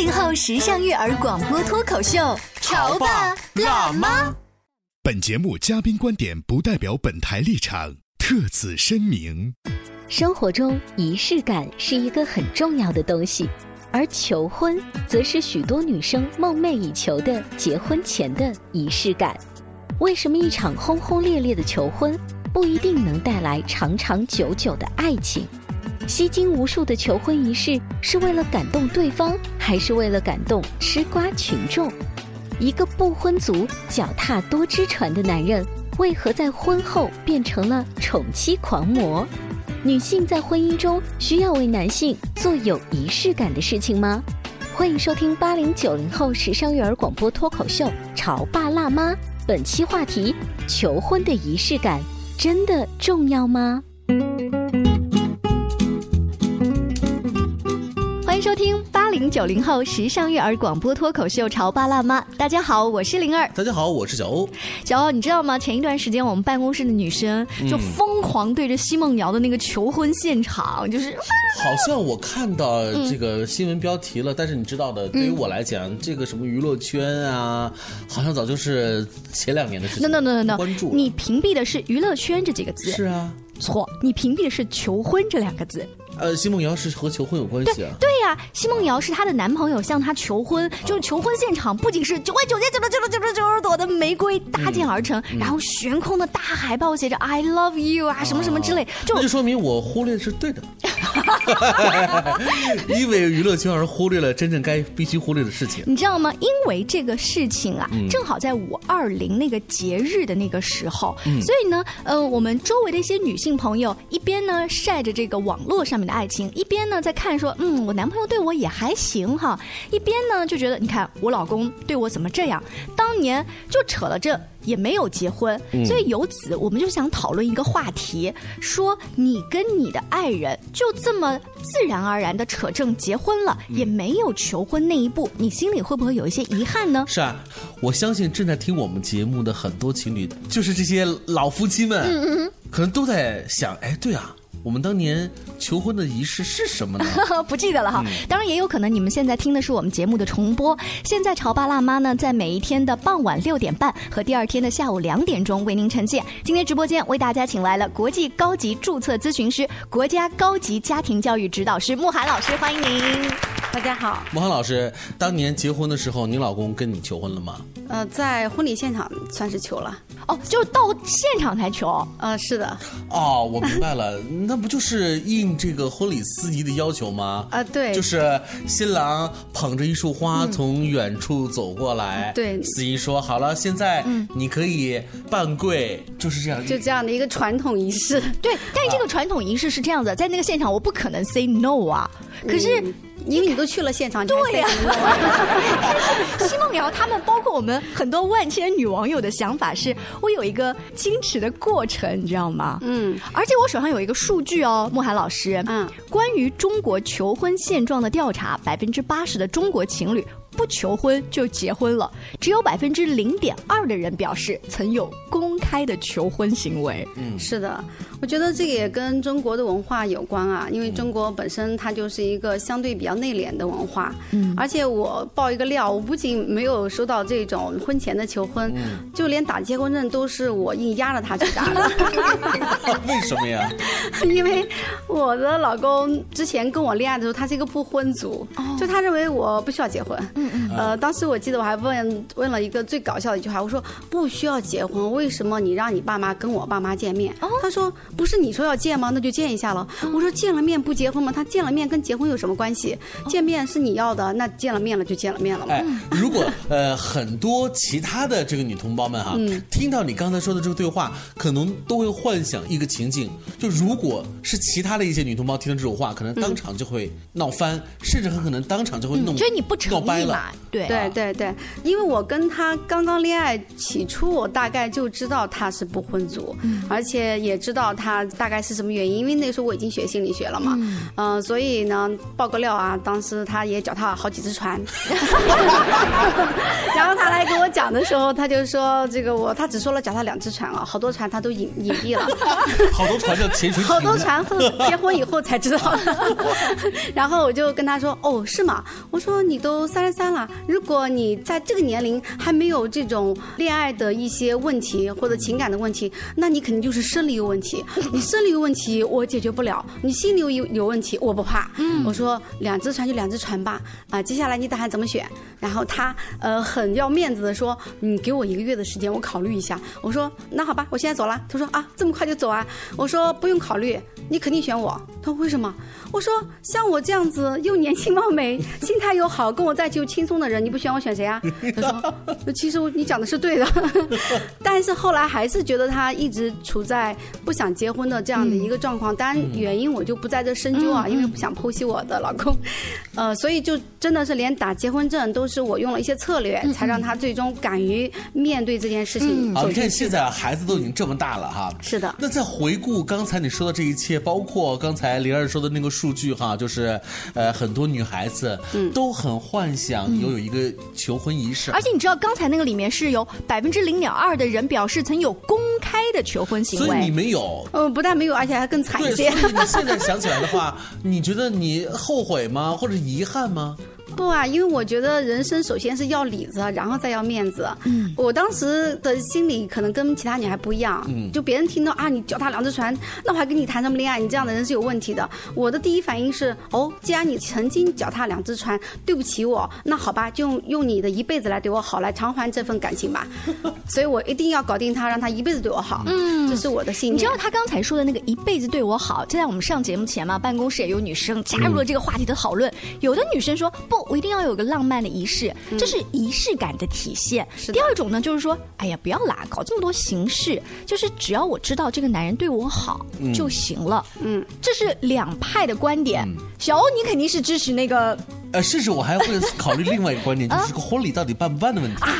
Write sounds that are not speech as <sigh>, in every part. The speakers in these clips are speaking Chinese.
八零后时尚育儿广播脱口秀，潮爸辣妈。本节目嘉宾观点不代表本台立场，特此声明。生活中仪式感是一个很重要的东西，而求婚则是许多女生梦寐以求的结婚前的仪式感。为什么一场轰轰烈烈的求婚不一定能带来长长久久的爱情？吸睛无数的求婚仪式是为了感动对方，还是为了感动吃瓜群众？一个不婚族、脚踏多只船的男人，为何在婚后变成了宠妻狂魔？女性在婚姻中需要为男性做有仪式感的事情吗？欢迎收听八零九零后时尚育儿广播脱口秀《潮爸辣妈》，本期话题：求婚的仪式感真的重要吗？听八零九零后时尚育儿广播脱口秀《潮爸辣妈》。大家好，我是灵儿。大家好，我是小欧。小欧，你知道吗？前一段时间我们办公室的女生就疯狂对着奚梦瑶的那个求婚现场，就是 <laughs> 好像我看到这个新闻标题了，但是你知道的，对于我来讲，这个什么娱乐圈啊，好像早就是前两年的事情。no no no no no，关注你屏蔽的是娱乐圈这几个字，是啊，错，你屏蔽的是求婚这两个字。呃，奚梦瑶是和求婚有关系啊。对呀、奚梦瑶是她的男朋友向她求婚，就是求婚现场不仅是九万九千九百九十九十九十朵的玫瑰搭建而成，然后悬空的大海报写着 “I love you” 啊，什么什么之类，就那就说明我忽略的是对的，<laughs> 因为娱乐圈而忽略了真正该必须忽略的事情。你知道吗？因为这个事情啊，嗯正好在五二零那个节日的那个时候，嗯所以呢，呃，我们周围的一些女性朋友一边呢晒着这个网络上面的爱情，一边呢在看说，嗯，我男朋友对我也还行哈，一边呢就觉得，你看我老公对我怎么这样，当年就扯了这。也没有结婚，嗯所以由此我们就想讨论一个话题，说你跟你的爱人就这么自然而然的扯证结婚了，嗯也没有求婚那一步，你心里会不会有一些遗憾呢？是啊，我相信正在听我们节目的很多情侣，就是这些老夫妻们，嗯可能都在想，哎，对啊，我们当年求婚的仪式是什么呢？<laughs> 不记得了哈。当然也有可能你们现在听的是我们节目的重播。现在潮爸辣妈呢，在每一天的傍晚六点半和第二天的下午两点钟为您呈现。今天直播间为大家请来了国际高级注册咨询师、国家高级家庭教育指导师穆涵老师，欢迎您。大家好，穆涵老师，当年结婚的时候，你老公跟你求婚了吗？呃，在婚礼现场算是求了，哦，就到现场才求。呃，是的，哦，我明白了，那不就是应这个婚礼司仪的要求吗？啊对就是新郎捧着一束花从远处走过来，对司仪说好了，现在你可以半跪，就是这样，就这样的一个传统仪式。对，但是这个传统仪式是这样的，在那个现场我不可能 say no 啊。可是嗯因为你都去了现场，对呀。say no 奚梦瑶他们，包括我们很多万千女网友的想法是，我有一个矜持的过程，你知道吗？嗯，而且我手上有一个数据哦，慕寒老师，嗯，关于中国求婚现状的调查，百分之八十的中国情侣不求婚就结婚了，只有百分之零点二的人表示曾有公开的求婚行为。嗯是的，我觉得这个也跟中国的文化有关啊，因为中国本身它就是一个相对比较内敛的文化。嗯，而且我爆一个料，我不仅没有收到这种婚前的求婚，就连打结婚证都是我硬压着他去打的。<laughs> 为什么呀？<laughs> 因为我的老公之前跟我恋爱的时候，他是一个不婚族，就他认为我不需要结婚。嗯嗯。呃，当时我记得我还问问了一个最搞笑的一句话，我说不需要结婚，为什么你让你爸妈跟我爸妈见面？他说不是你说要见吗？那就见一下了。我说见了面不结婚吗？他见了面跟结婚有什么关系？见面是你要的，那见了面了就见了面了嘛。哎，如果呃很多其他的这个女同胞们哈，听到你刚才说的这个对话，可能都会幻想一个情景，就如果是其他的一些女同胞听到这种话，可能当场就会闹翻，甚至很可能当场就会弄，觉得你不诚意嘛？对。对对对，因为我跟他刚刚恋爱起初，我大概就知道他是不婚族，而且也知道他大概是什么原因，因为那时候我已经学心理学了嘛，嗯，所以呢，爆个料啊，当时他也脚踏好几只船，<laughs> 然后他来跟我讲的时候，他就说这个我他只说了脚踏两只船啊，好多船他都隐隐蔽了，<laughs> 好多船叫潜水艇，好多船后结婚以后才知道，<laughs> 然后我就跟他说哦是吗？我说你都三十三了。如果你在这个年龄还没有这种恋爱的一些问题或者情感的问题，那你肯定就是生理有问题。<laughs> 你生理有问题，我解决不了；你心理有有问题，我不怕。嗯我说两只船就两只船吧，啊，接下来你打算怎么选？然后他呃很要面子的说，你给我一个月的时间，我考虑一下。我说那好吧，我现在走了。他说啊，这么快就走啊？我说不用考虑，你肯定选我。他说为什么？我说像我这样子又年轻貌美，<laughs> 心态又好，跟我在一起又轻松的。人你不选我选谁啊？<laughs> 他说，其实你讲的是对的，<laughs> 但是后来还是觉得他一直处在不想结婚的这样的一个状况。当然原因我就不在这深究啊，因为不想剖析我的老公。呃，所以就真的是连打结婚证都是我用了一些策略，才让他最终敢于面对这件事情。好，你看现在孩子都已经这么大了哈。是的。那再回顾刚才你说的这一切，包括刚才灵儿说的那个数据哈，就是呃很多女孩子都很幻想拥有。一个求婚仪式，而且你知道刚才那个里面是有百分之零点二的人表示曾有公开的求婚行为，所以你没有，呃，不但没有，而且还更惨一些。所以你现在想起来的话，你觉得你后悔吗？或者遗憾吗？不啊，因为我觉得人生首先是要里子，然后再要面子。嗯，我当时的心理可能跟其他女孩不一样。嗯，就别人听到啊，你脚踏两只船，那我还跟你谈什么恋爱？你这样的人是有问题的。我的第一反应是，哦，既然你曾经脚踏两只船，对不起我，那好吧，就用用你的一辈子来对我好，来偿还这份感情吧。<laughs> 所以我一定要搞定他，让他一辈子对我好。嗯，这是我的信念。你知道他刚才说的那个一辈子对我好，就在我们上节目前嘛，办公室也有女生加入了这个话题的讨论。有的女生说不。我一定要有个浪漫的仪式，这是仪式感的体现。第二种呢，就是说，哎呀，不要啦，搞这么多形式，就是只要我知道这个男人对我好就行了。嗯，这是两派的观点。小欧，你肯定是支持那个。呃，甚至我还会考虑另外一个观点，<laughs> 就是这个婚礼到底办不办的问题。啊，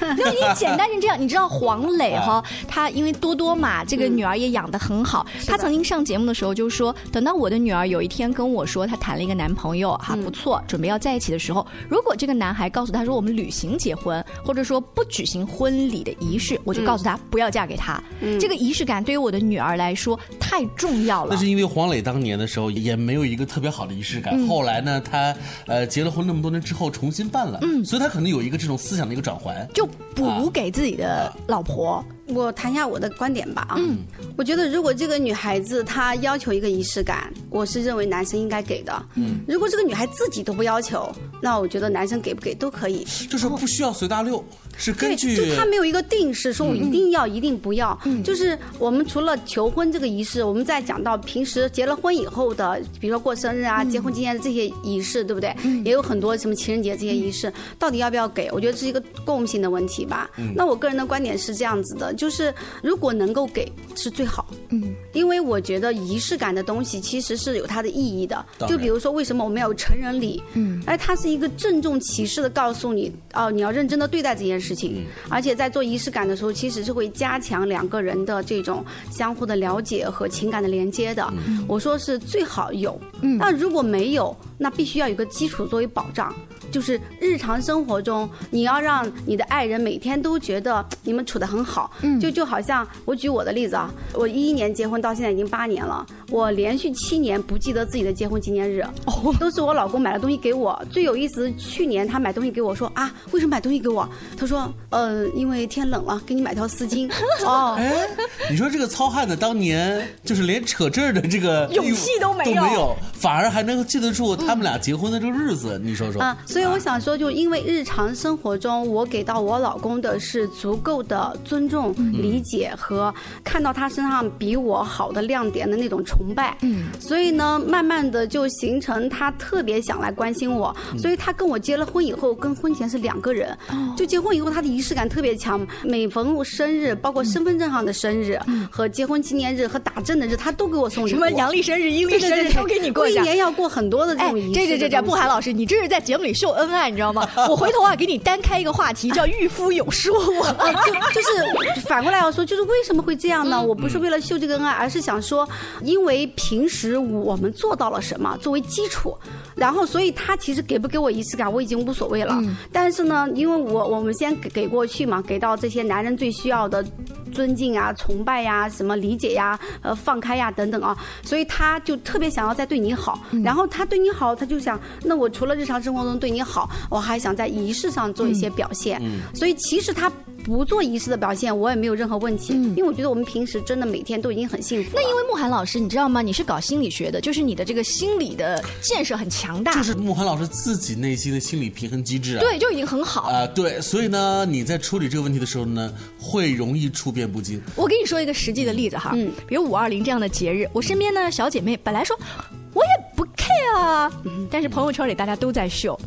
那你简单成这样，你知道黄磊哈，他因为多多嘛，这个女儿也养得很好。他曾经上节目的时候就说，等到我的女儿有一天跟我说她谈了一个男朋友哈不错，准备要在一起的时候，如果这个男孩告诉她说我们旅行结婚，或者说不举行婚礼的仪式，我就告诉他不要嫁给他。这个仪式感对于我的女儿来说太重要了。那是因为黄磊当年的时候也没有一个特别好的仪式感，后来呢，他呃。呃，结了婚那么多年之后重新办了，嗯，所以他可能有一个这种思想的一个转换，就补给自己的老婆。我谈一下我的观点吧。啊，嗯，我觉得如果这个女孩子她要求一个仪式感，我是认为男生应该给的。嗯，如果这个女孩自己都不要求，那我觉得男生给不给都可以，就是不需要随大溜。是根据，就他没有一个定式，说我一定要，一定不要。就是我们除了求婚这个仪式，我们在讲到平时结了婚以后的，比如说过生日啊、结婚纪念的这些仪式，对不对？也有很多什么情人节这些仪式，到底要不要给？我觉得是一个共性的问题吧。那我个人的观点是这样子的，就是如果能够给是最好。嗯，因为我觉得仪式感的东西其实是有它的意义的。就比如说为什么我们要有成人礼？嗯，哎，它是一个郑重其事的告诉你，哦，你要认真的对待这件事。事情，而且在做仪式感的时候，其实是会加强两个人的这种相互的了解和情感的连接的。我说是最好有，那如果没有，那必须要有个基础作为保障。就是日常生活中，你要让你的爱人每天都觉得你们处得很好。嗯，就就好像我举我的例子啊，我一一年结婚到现在已经八年了，我连续七年不记得自己的结婚纪念日，哦，都是我老公买了东西给我。最有意思，去年他买东西给我说啊，为什么买东西给我？他说，呃，因为天冷了，给你买条丝巾。<laughs> 哦，哎，你说这个糙汉子当年就是连扯这儿的这个勇气都没有，都没有，反而还能记得住他们俩结婚的这个日子，你说说啊？所以我想说，就因为日常生活中，我给到我老公的是足够的尊重、理解和看到他身上比我好的亮点的那种崇拜。嗯，所以呢，慢慢的就形成他特别想来关心我。所以他跟我结了婚以后，跟婚前是两个人。就结婚以后，他的仪式感特别强。每逢生日，包括身份证上的生日和结婚纪念日和打针的日，他都给我送礼物。什么阳历生日、阴历生日都给你过一年要过很多的这种仪式。这这这这，不寒老师，你这是在节目里秀。恩爱，你知道吗？<laughs> 我回头啊，给你单开一个话题，叫“御夫有术”。<laughs> 就就是反过来要说，就是为什么会这样呢？我不是为了秀这个恩爱，而是想说，因为平时我们做到了什么作为基础，然后所以他其实给不给我仪式感，我已经无所谓了。但是呢，因为我我们先给给过去嘛，给到这些男人最需要的尊敬啊、崇拜呀、什么理解呀、呃放开呀等等啊，所以他就特别想要再对你好。然后他对你好，他就想，那我除了日常生活中对你。好，我还想在仪式上做一些表现，所以其实他不做仪式的表现，我也没有任何问题，因为我觉得我们平时真的每天都已经很幸福。那因为慕寒老师，你知道吗？你是搞心理学的，就是你的这个心理的建设很强大，就是慕寒老师自己内心的心理平衡机制啊，对，就已经很好啊，对，所以呢，你在处理这个问题的时候呢，会容易处变不惊。我给你说一个实际的例子哈，嗯，比如五二零这样的节日，我身边呢小姐妹本来说我也不 care 啊，但是朋友圈里大家都在秀。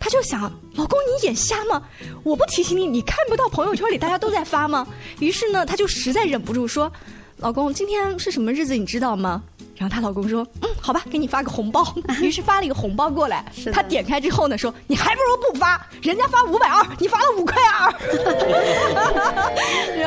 他就想，老公你眼瞎吗？我不提醒你，你看不到朋友圈里大家都在发吗？于是呢，她就实在忍不住说：“老公，今天是什么日子？你知道吗？”然后她老公说：“嗯，好吧，给你发个红包。” <laughs> 于是发了一个红包过来。她点开之后呢，说：“你还不如不发，人家发五百二，你发了五块二。” <laughs>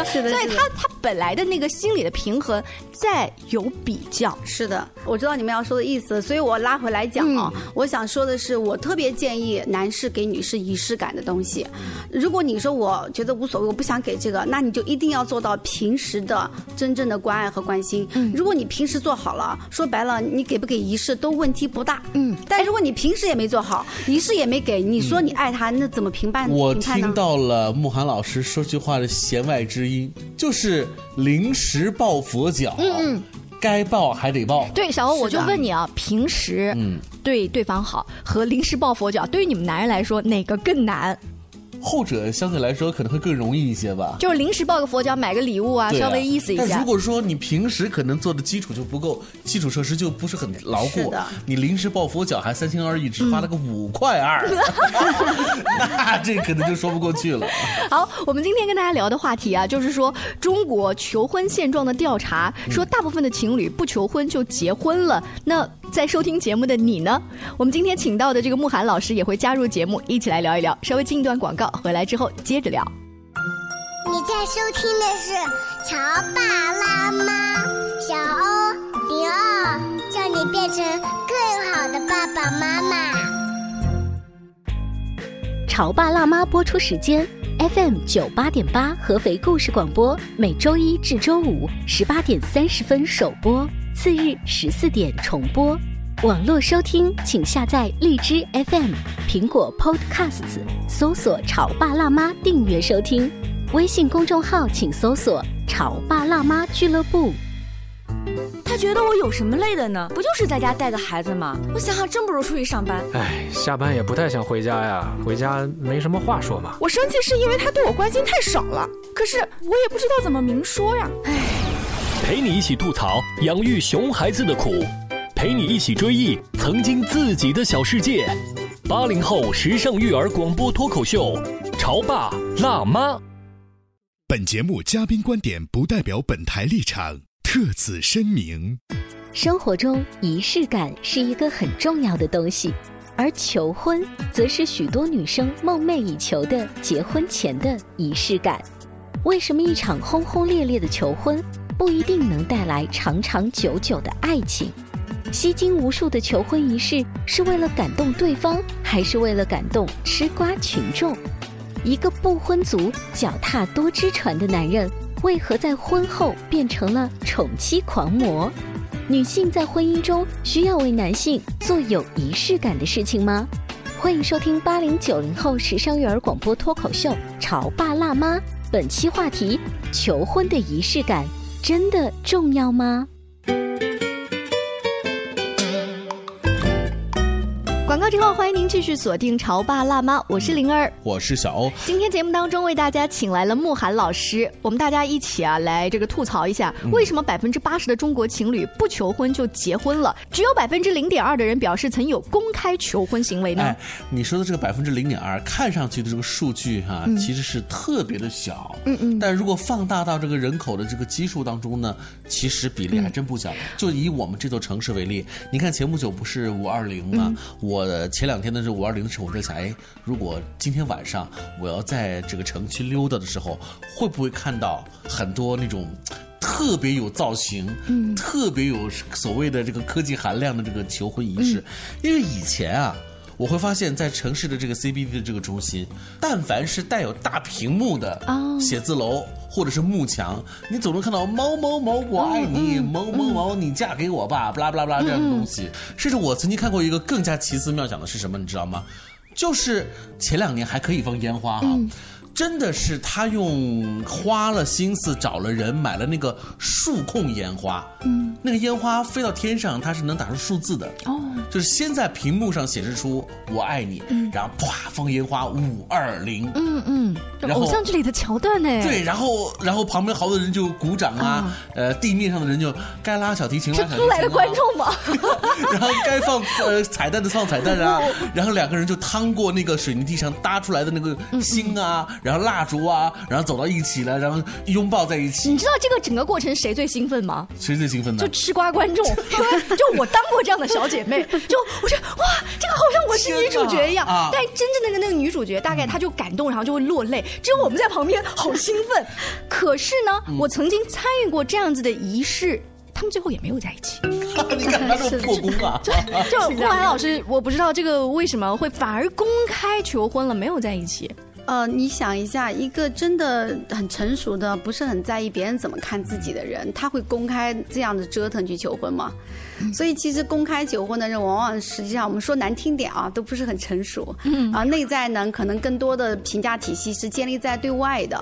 是的，所以他他本来的那个心理的平衡在有比较。是的，我知道你们要说的意思，所以我拉回来讲啊，我想说的是，我特别建议男士给女士仪式感的东西。如果你说我觉得无所谓，我不想给这个，那你就一定要做到平时的真正的关爱和关心。如果你平时做好了。说白了，你给不给仪式都问题不大。嗯，但如果你平时也没做好，仪式也没给，你说你爱他，那怎么评判？我听到了慕寒老师说句话的弦外之音，就是临时抱佛脚。嗯嗯，该抱还得抱。对，小欧，我就问你啊，平时嗯对对方好和临时抱佛脚，对于你们男人来说哪个更难？后者相对来说可能会更容易一些吧，就是临时抱个佛脚，买个礼物啊，稍微意思一下。但如果说你平时可能做的基础就不够，基础设施就不是很牢固，你临时抱佛脚还三心二意，只发了个五块二，<laughs> 那这可能就说不过去了。好，我们今天跟大家聊的话题啊，就是说中国求婚现状的调查，说大部分的情侣不求婚就结婚了。那在收听节目的你呢？我们今天请到的这个慕寒老师也会加入节目，一起来聊一聊。稍微进一段广告，回来之后接着聊。你在收听的是《潮爸辣妈》，小欧零二，叫你变成更好的爸爸妈妈。《潮爸辣妈》播出时间：FM 九八点八合肥故事广播，每周一至周五十八点三十分首播。次日十四点重播，网络收听请下载荔枝 FM、苹果 Podcasts，搜索“潮爸辣妈”订阅收听。微信公众号请搜索“潮爸辣妈俱乐部”。他觉得我有什么累的呢？不就是在家带个孩子吗？我想想，真不如出去上班。哎，下班也不太想回家呀，回家没什么话说嘛。我生气是因为他对我关心太少了，可是我也不知道怎么明说呀。哎。陪你一起吐槽养育熊孩子的苦，陪你一起追忆曾经自己的小世界。八零后时尚育儿广播脱口秀，潮爸辣妈。本节目嘉宾观点不代表本台立场，特此声明。生活中仪式感是一个很重要的东西，而求婚则是许多女生梦寐以求的结婚前的仪式感。为什么一场轰轰烈烈的求婚？不一定能带来长长久久的爱情。吸睛无数的求婚仪式是为了感动对方，还是为了感动吃瓜群众？一个不婚族、脚踏多只船的男人，为何在婚后变成了宠妻狂魔？女性在婚姻中需要为男性做有仪式感的事情吗？欢迎收听八零九零后时尚育儿广播脱口秀《潮爸辣妈》，本期话题：求婚的仪式感真的重要吗？广告之后，欢迎您继续锁定《潮爸辣妈》，我是灵儿，我是小欧。今天节目当中为大家请来了慕寒老师，我们大家一起啊来这个吐槽一下，为什么百分之八十的中国情侣不求婚就结婚了，只有百分之零点二的人表示曾有公开求婚行为呢？哎，你说的这个百分之零点二，看上去的这个数据哈，其实是特别的小，嗯嗯，但如果放大到这个人口的这个基数当中呢，其实比例还真不小。就以我们这座城市为例，你看前不久不是五二零吗？我。呃，前两天的这五二零的时候，我在想，哎，如果今天晚上我要在这个城区溜达的时候，会不会看到很多那种特别有造型、嗯，特别有所谓的这个科技含量的这个求婚仪式？因为以前啊，我会发现，在城市的这个 CBD 的这个中心，但凡是带有大屏幕的写字楼。或者是幕墙，你总能看到某某某我爱你，某某某你嫁给我吧，巴拉巴拉巴拉这样的东西。甚至我曾经看过一个更加奇思妙想的是什么，你知道吗？就是前两年还可以放烟花哈。真的是他用花了心思找了人买了那个数控烟花，嗯，那个烟花飞到天上，它是能打出数字的。哦，就是先在屏幕上显示出我爱你，然后啪放烟花五二零，嗯嗯，偶像剧里的桥段呢？对，然后然后旁边好多人就鼓掌啊，呃，地面上的人就该拉小提琴拉小提琴，租来的观众吗？<laughs> 然后该放呃彩蛋的放彩蛋啊，然后两个人就趟过那个水泥地上搭出来的那个星啊。然后蜡烛啊，然后走到一起了，然后拥抱在一起。你知道这个整个过程谁最兴奋吗？谁最兴奋呢？就吃瓜观众，<laughs> 就我当过这样的小姐妹，<laughs> 就我觉得哇，这个好像我是女主角一样。但真正的那个女主角，大概她就感动，然后就会落泪。只有我们在旁边好兴奋。可是呢，我曾经参与过这样子的仪式，他们最后也没有在一起。<laughs> 你看他这破功啊！就就木兰老师，我不知道这个为什么会反而公开求婚了，没有在一起。呃，你想一下，一个真的很成熟的、不是很在意别人怎么看自己的人，他会公开这样的折腾去求婚吗？所以，其实公开求婚的人，往往实际上我们说难听点啊，都不是很成熟。嗯啊，内在呢，可能更多的评价体系是建立在对外的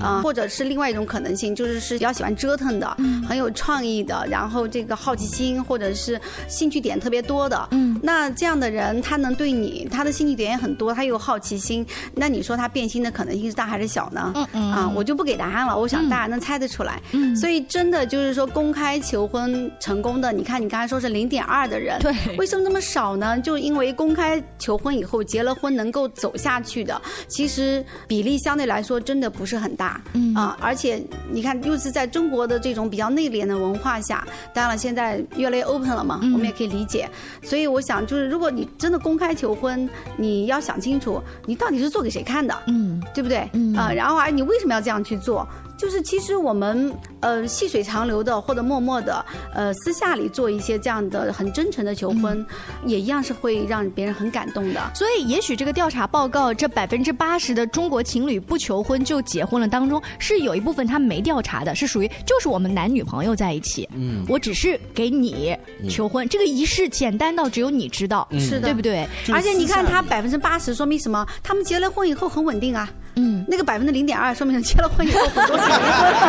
啊，或者是另外一种可能性，就是是比较喜欢折腾的，很有创意的，然后这个好奇心或者是兴趣点特别多的。嗯，那这样的人，他能对你，他的兴趣点也很多，他又有好奇心，那你说他变心的可能性是大还是小呢？嗯嗯啊，我就不给答案了，我想大家能猜得出来。嗯，所以真的就是说，公开求婚成功的，你看你刚才。说是零点二的人，对，为什么这么少呢？就因为公开求婚以后结了婚能够走下去的，其实比例相对来说真的不是很大，嗯啊，而且你看又是在中国的这种比较内敛的文化下，当然了，现在越来越 open 了嘛，我们也可以理解。所以我想，就是如果你真的公开求婚，你要想清楚，你到底是做给谁看的，嗯，对不对？嗯啊，然后而你为什么要这样去做？就是其实我们呃细水长流的或者默默的呃私下里做一些这样的很真诚的求婚，也一样是会让别人很感动的。所以也许这个调查报告这百分之八十的中国情侣不求婚就结婚了当中，是有一部分他没调查的，是属于就是我们男女朋友在一起，嗯，我只是给你求婚，这个仪式简单到只有你知道，是的，对不对？而且你看他百分之八十，说明什么？他们结了婚以后很稳定啊。嗯，那个百分之零点二，说明结了婚以后很多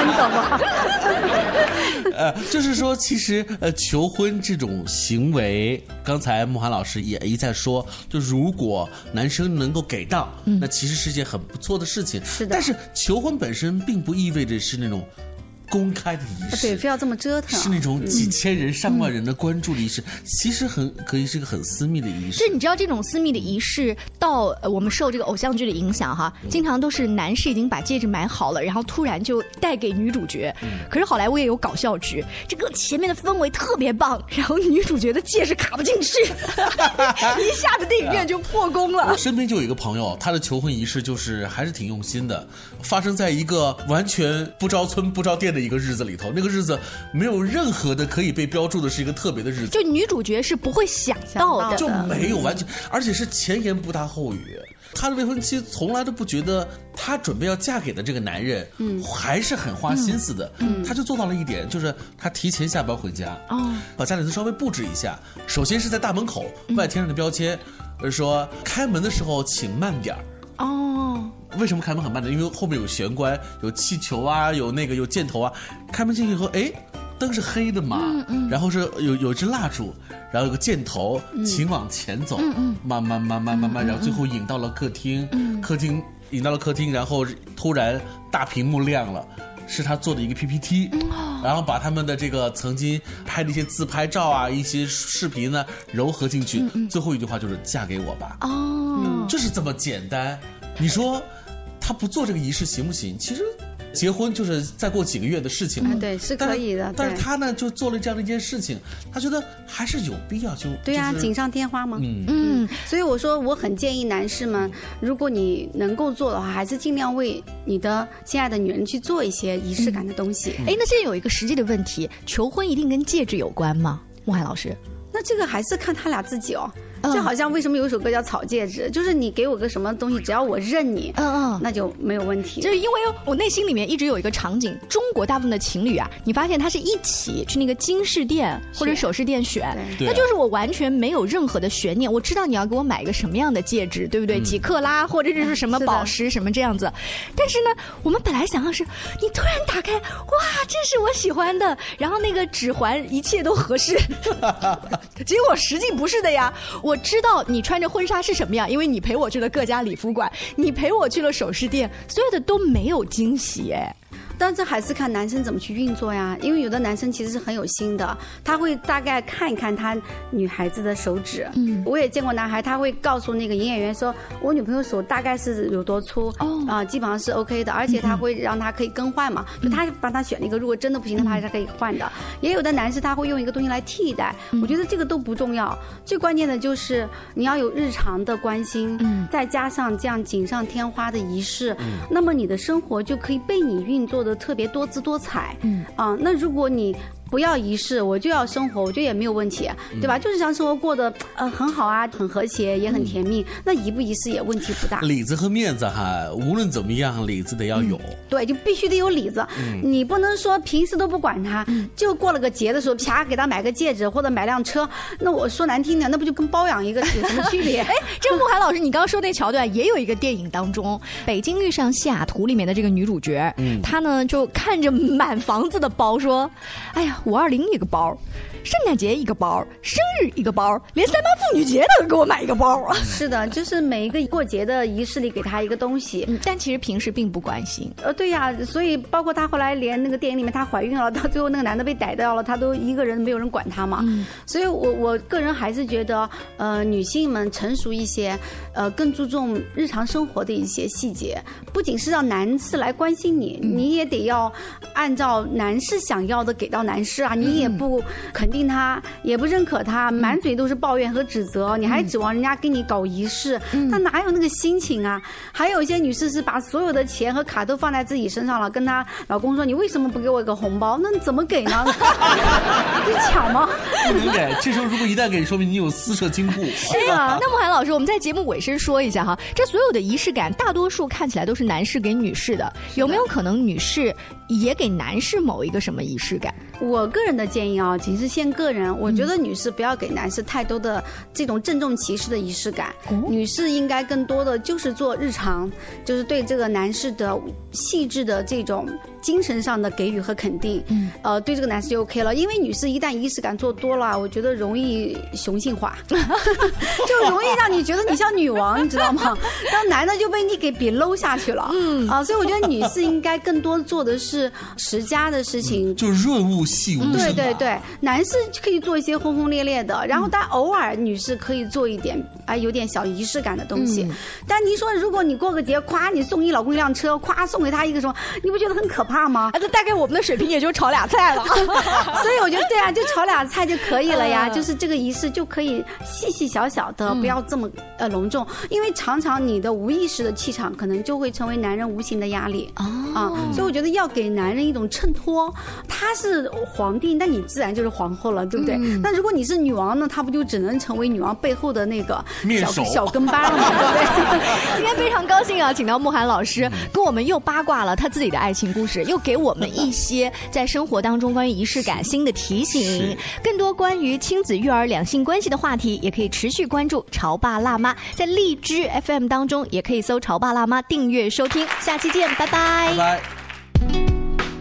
你懂吗？<laughs> 呃，就是说，其实呃，求婚这种行为，刚才慕寒老师也一再说，就如果男生能够给到，那其实是件很不错的事情。是的，但是求婚本身并不意味着是那种。公开的仪式，对，非要这么折腾，是那种几千人、上万人的关注的仪式，其实很可以是个很私密的仪式。是，你知道这种私密的仪式，到我们受这个偶像剧的影响哈，经常都是男士已经把戒指买好了，然后突然就带给女主角。可是好莱坞也有搞笑剧，这个前面的氛围特别棒，然后女主角的戒指卡不进去，<laughs> 一下子电影院就破功了。我身边就有一个朋友，他的求婚仪式就是还是挺用心的，发生在一个完全不着村不着店的。一个日子里头，那个日子没有任何的可以被标注的是一个特别的日子，就女主角是不会想到的，就没有完全，而且是前言不搭后语。她的未婚妻从来都不觉得她准备要嫁给的这个男人，嗯，还是很花心思的，嗯，她就做到了一点，就是她提前下班回家，哦，把家里头稍微布置一下。首先是在大门口外贴上的标签，说开门的时候请慢点儿。哦，为什么开门很慢呢？因为后面有玄关，有气球啊，有那个有箭头啊。开门进去以后，哎，灯是黑的嘛，嗯嗯，然后是有有一支蜡烛，然后有个箭头，请往前走，慢慢慢慢慢慢，然后最后引到了客厅，嗯，客厅引到了客厅，然后突然大屏幕亮了，是他做的一个 PPT，然后把他们的这个曾经拍的一些自拍照啊，一些视频呢糅合进去，最后一句话就是嫁给我吧，哦，就是这么简单。你说他不做这个仪式行不行？其实结婚就是再过几个月的事情嘛。对，是可以的。但是他呢，就做了这样的一件事情，他觉得还是有必要就。对呀，锦上添花嘛。嗯嗯。所以我说，我很建议男士们，如果你能够做的话，还是尽量为你的心爱的女人去做一些仪式感的东西。哎，那现在有一个实际的问题，求婚一定跟戒指有关吗？孟海老师，那这个还是看他俩自己哦。就好像为什么有一首歌叫《草戒指》，就是你给我个什么东西，只要我认你，嗯嗯，那就没有问题。就是因为我内心里面一直有一个场景，中国大部分的情侣啊，你发现他是一起去那个金饰店或者首饰店选，那就是我完全没有任何的悬念，我知道你要给我买一个什么样的戒指，对不对？几克拉或者这是什么宝石什么这样子。但是呢，我们本来想要是，你突然打开，哇，这是我喜欢的，然后那个指环一切都合适，<laughs> <laughs> 结果实际不是的呀，我。知道你穿着婚纱是什么样，因为你陪我去了各家礼服馆，你陪我去了首饰店，所有的都没有惊喜哎。但这还是看男生怎么去运作呀，因为有的男生其实是很有心的，他会大概看一看他女孩子的手指。嗯，我也见过男孩，他会告诉那个营业员说，我女朋友手大概是有多粗，啊，基本上是 OK 的，而且他会让他可以更换嘛，就他帮他选了一个，如果真的不行的话，他可以换的。也有的男士他会用一个东西来替代，我觉得这个都不重要，最关键的就是你要有日常的关心，再加上这样锦上添花的仪式，那么你的生活就可以被你运作。的特别多姿多彩，嗯啊，那如果你。不要仪式，我就要生活，我觉得也没有问题，对吧？就是让生活过得呃很好啊，很和谐，也很甜蜜。那仪不仪式也问题不大。里子和面子哈，无论怎么样，里子得要有。对，就必须得有里子。你不能说平时都不管他，就过了个节的时候，啪给他买个戒指或者买辆车。那我说难听点，那不就跟包养一个有什么区别？<laughs> 哎，这个慕寒老师，你刚刚说那桥段也有一个电影当中，《北京遇上西雅图》里面的这个女主角，嗯，她呢就看着满房子的包说：“哎呀。”五二零一个包，圣诞节一个包，生日一个包，连三八妇女节都给我买一个包啊！<laughs> 是的，就是每一个过节的仪式里给他一个东西，但其实平时并不关心。呃，对呀，所以包括她后来连那个电影里面她怀孕了，到最后那个男的被逮到了，她都一个人没有人管她嘛。所以我我个人还是觉得，呃，女性们成熟一些，呃，更注重日常生活的一些细节，不仅是让男士来关心你，你也得要按照男士想要的给到男士。啊，你也不肯定他，也不认可他，满嘴都是抱怨和指责，你还指望人家给你搞仪式，他哪有那个心情啊？还有一些女士是把所有的钱和卡都放在自己身上了，跟她老公说：“你为什么不给我一个红包？”那你怎么给呢？<laughs> 你抢吗？不能给。这时候如果一旦给，说明你有私设金库。是啊。那慕寒老师，我们在节目尾声说一下哈，这所有的仪式感，大多数看起来都是男士给女士的，有没有可能女士也给男士某一个什么仪式感？我个人的建议啊，仅是限个人。我觉得女士不要给男士太多的这种郑重其事的仪式感，女士应该更多的就是做日常，就是对这个男士的细致的这种。精神上的给予和肯定，嗯，呃，对这个男士就 OK 了。因为女士一旦仪式感做多了，我觉得容易雄性化，<laughs> 就容易让你觉得你像女王，你知道吗？然后男的就被你给比搂下去了，嗯啊，所以我觉得女士应该更多做的是持家的事情，就润物细无。对对对，男士可以做一些轰轰烈烈的，然后但偶尔女士可以做一点啊、有点小仪式感的东西。但您说，如果你过个节，夸你送你老公一辆车，夸送给他一个什么，你不觉得很可怕吗？啊，这大概我们的水平也就炒俩菜了。<laughs> 所以我觉得对啊，就炒俩菜就可以了呀，就是这个仪式就可以细细小小的，不要这么呃隆重，因为常常你的无意识的气场可能就会成为男人无形的压力。啊，所以我觉得要给男人一种衬托，他是皇帝，那你自然就是皇后了，对不对？那如果你是女王呢，她不就只能成为女王背后的那个小面小跟班了吗？对 <laughs> 不对？今天非常高兴啊，请到慕寒老师跟我们又八卦了他自己的爱情故事，又给我们一些在生活当中关于仪式感新的提醒。更多关于亲子育儿、两性关系的话题，也可以持续关注《潮爸辣妈》，在荔枝 FM 当中也可以搜“潮爸辣妈”订阅收听。下期见，拜拜。拜拜。